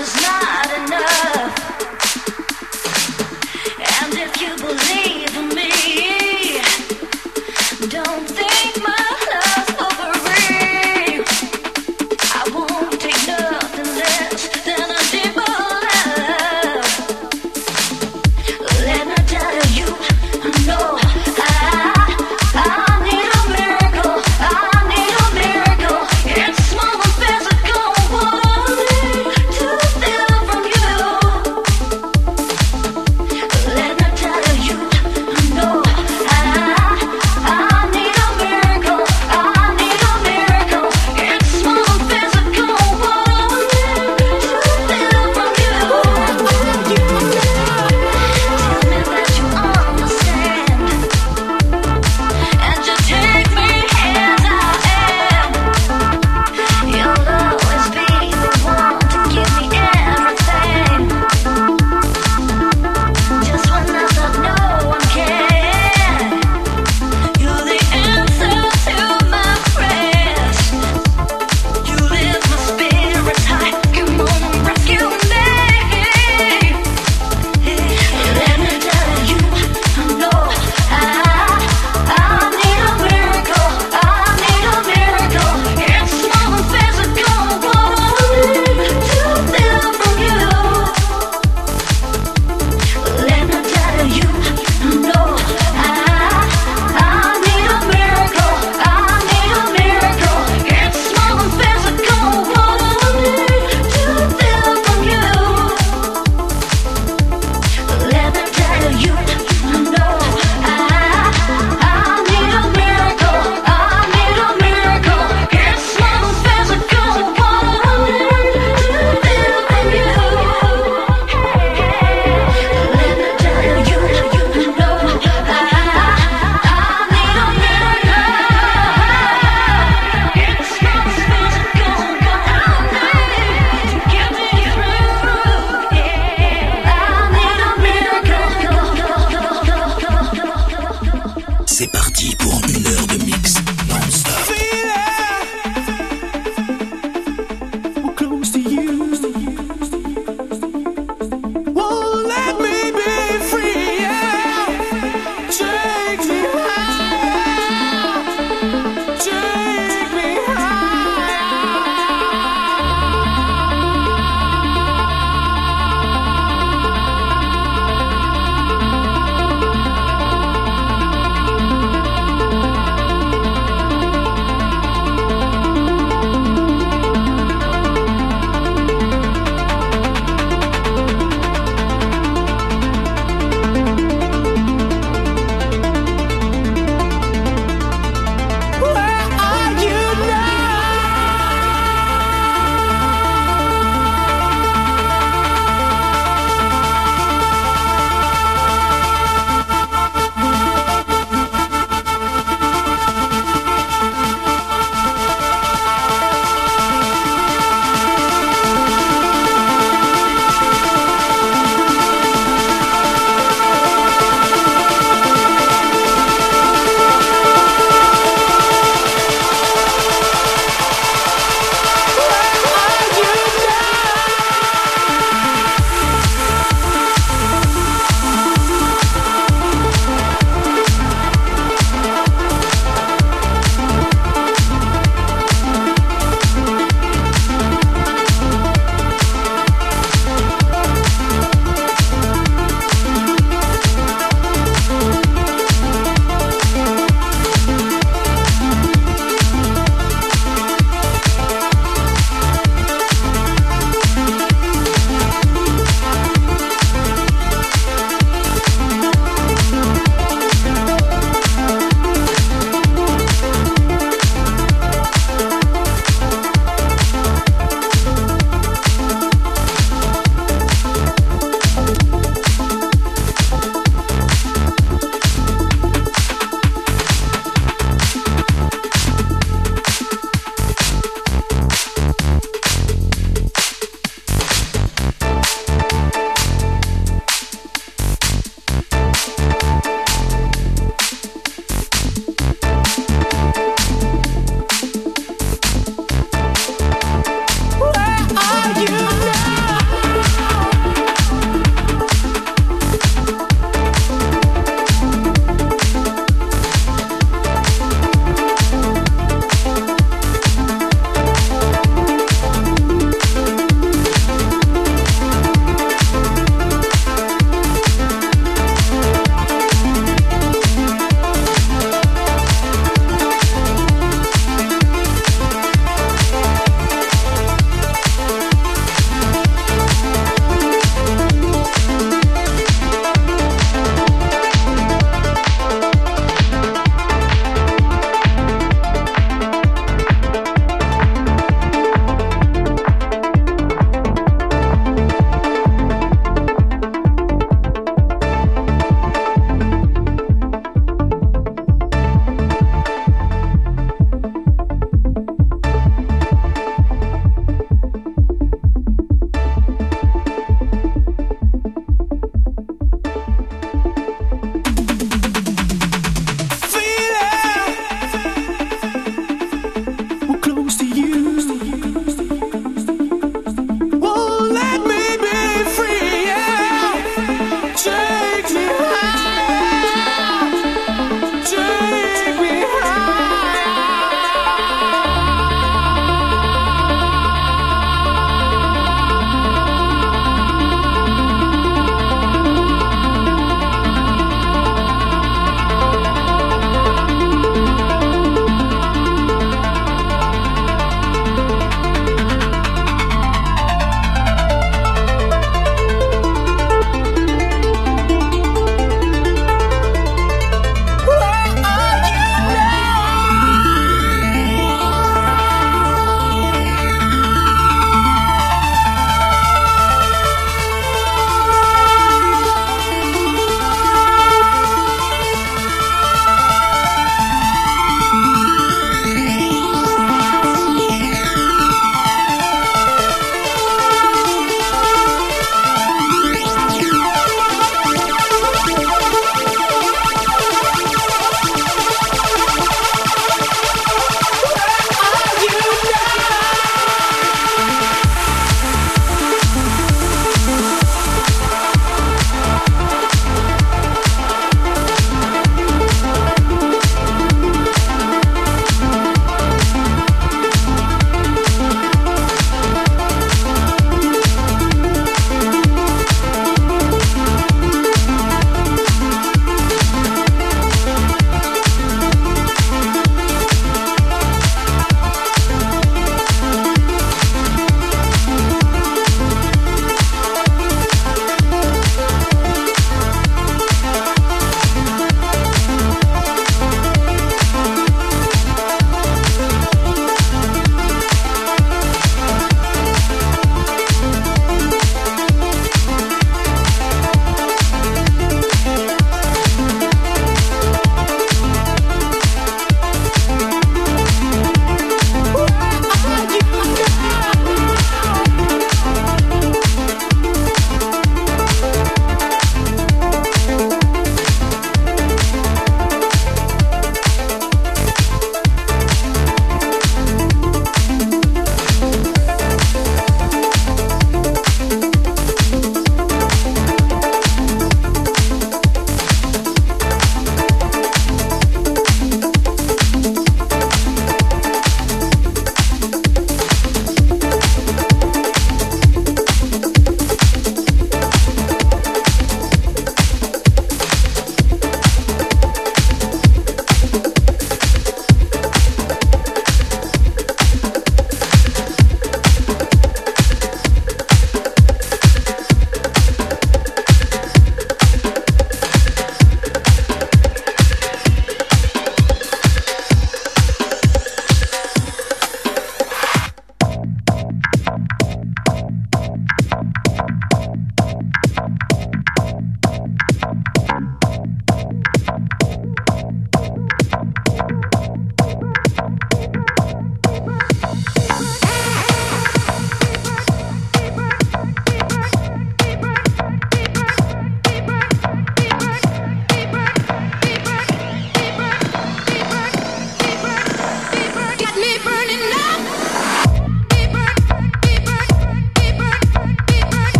It's small and physical. What I need to feel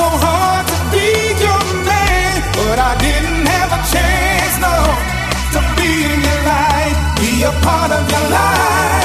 so hard to be your man, but I didn't have a chance, no, to be in your life, be a part of your life.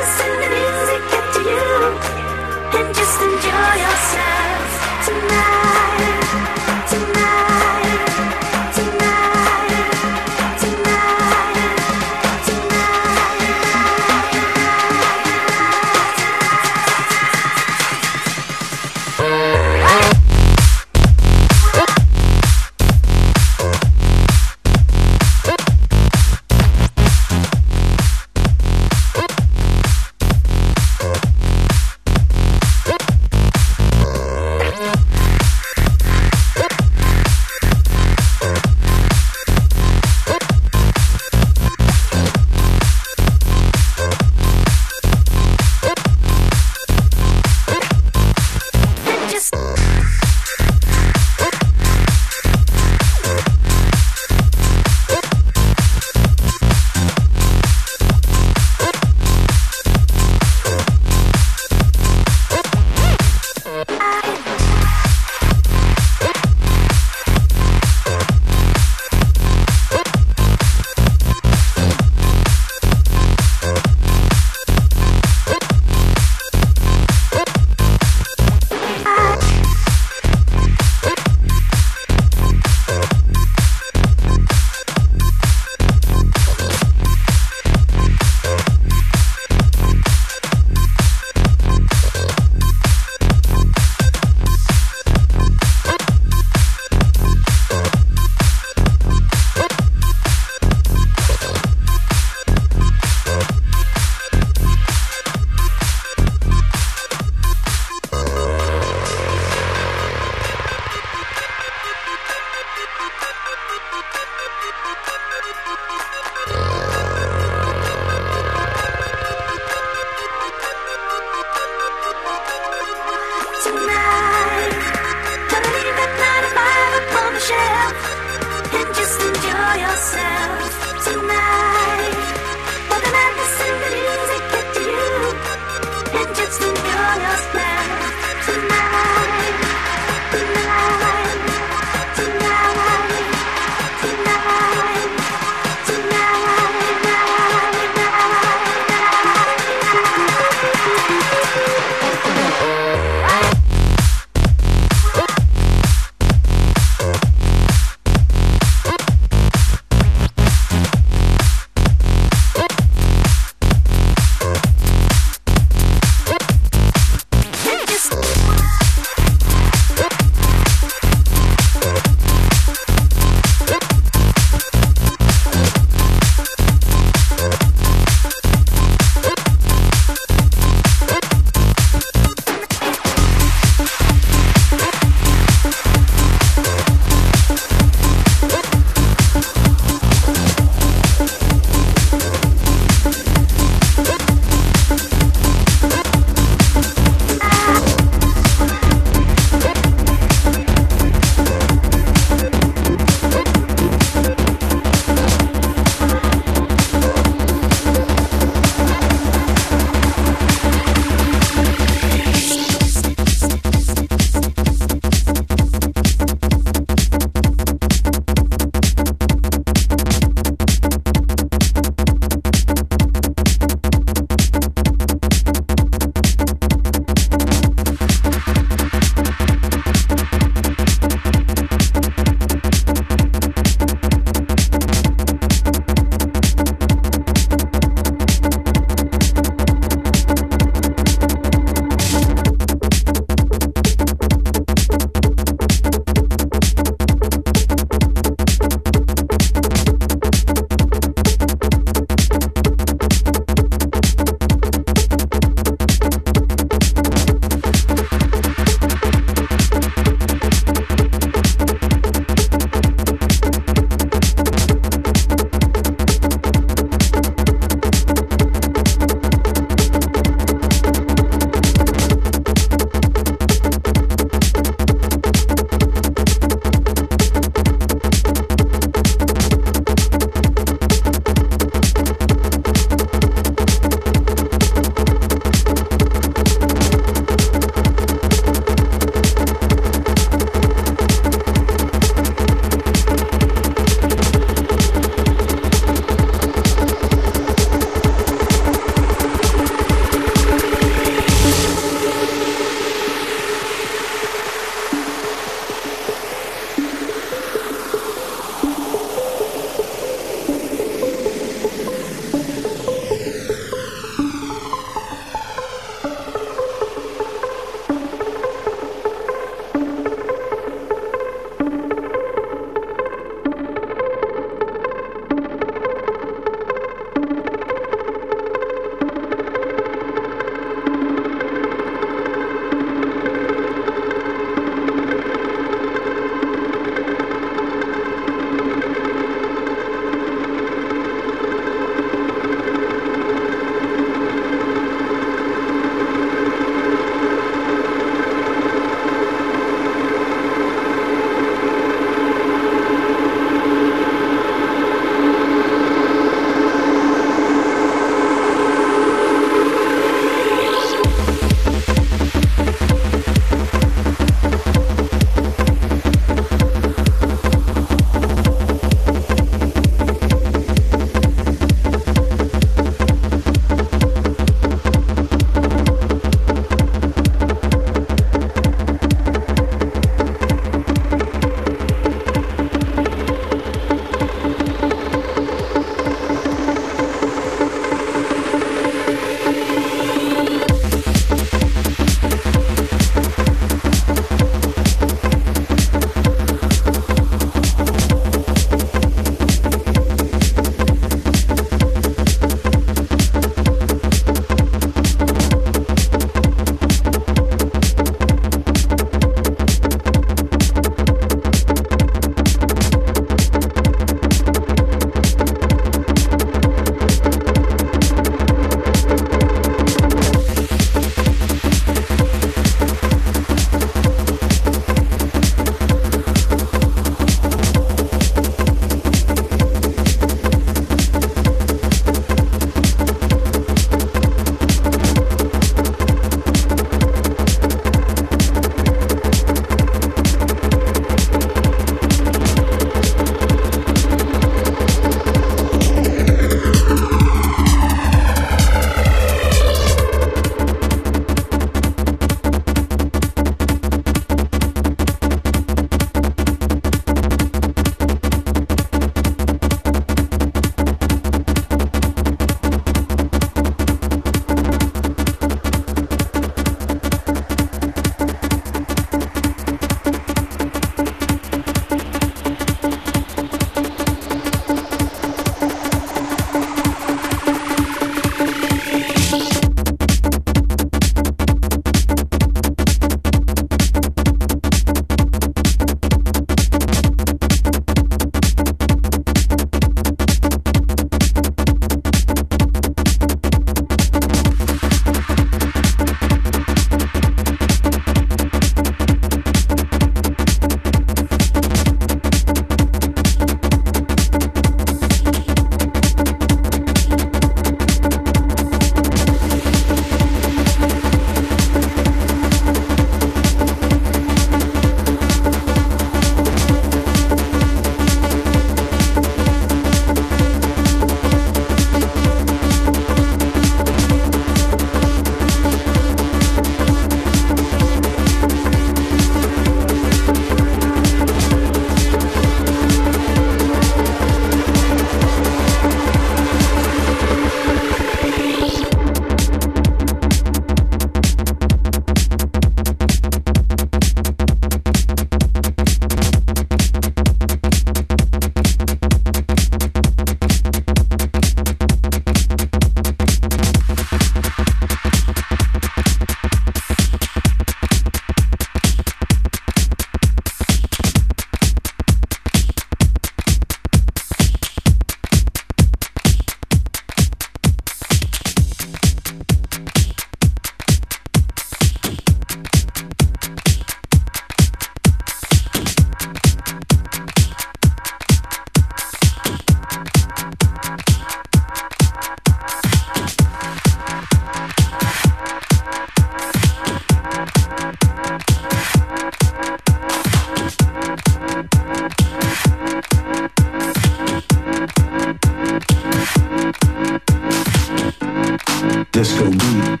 Disco beat.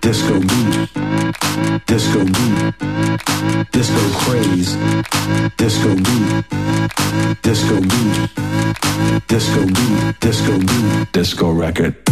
Disco beat. Disco beat. Disco craze. Disco beat. Disco beat. Disco beat. Disco beat. Disco record.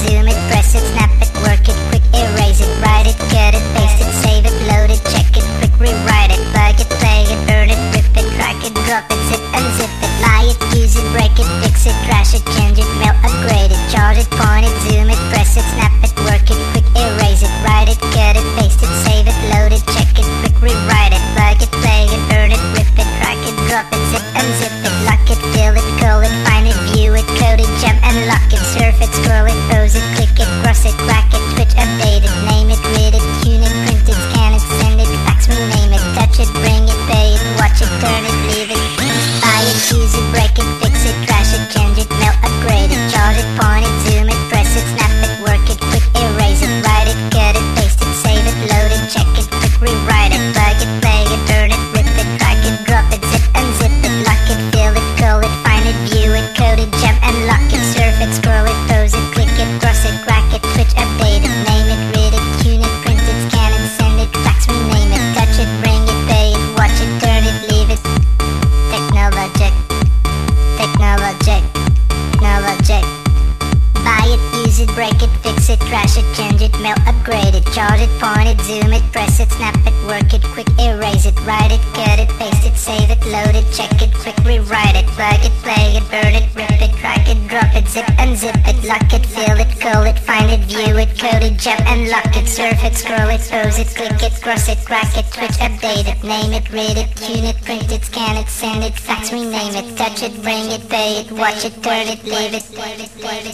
Zoom, it press, it's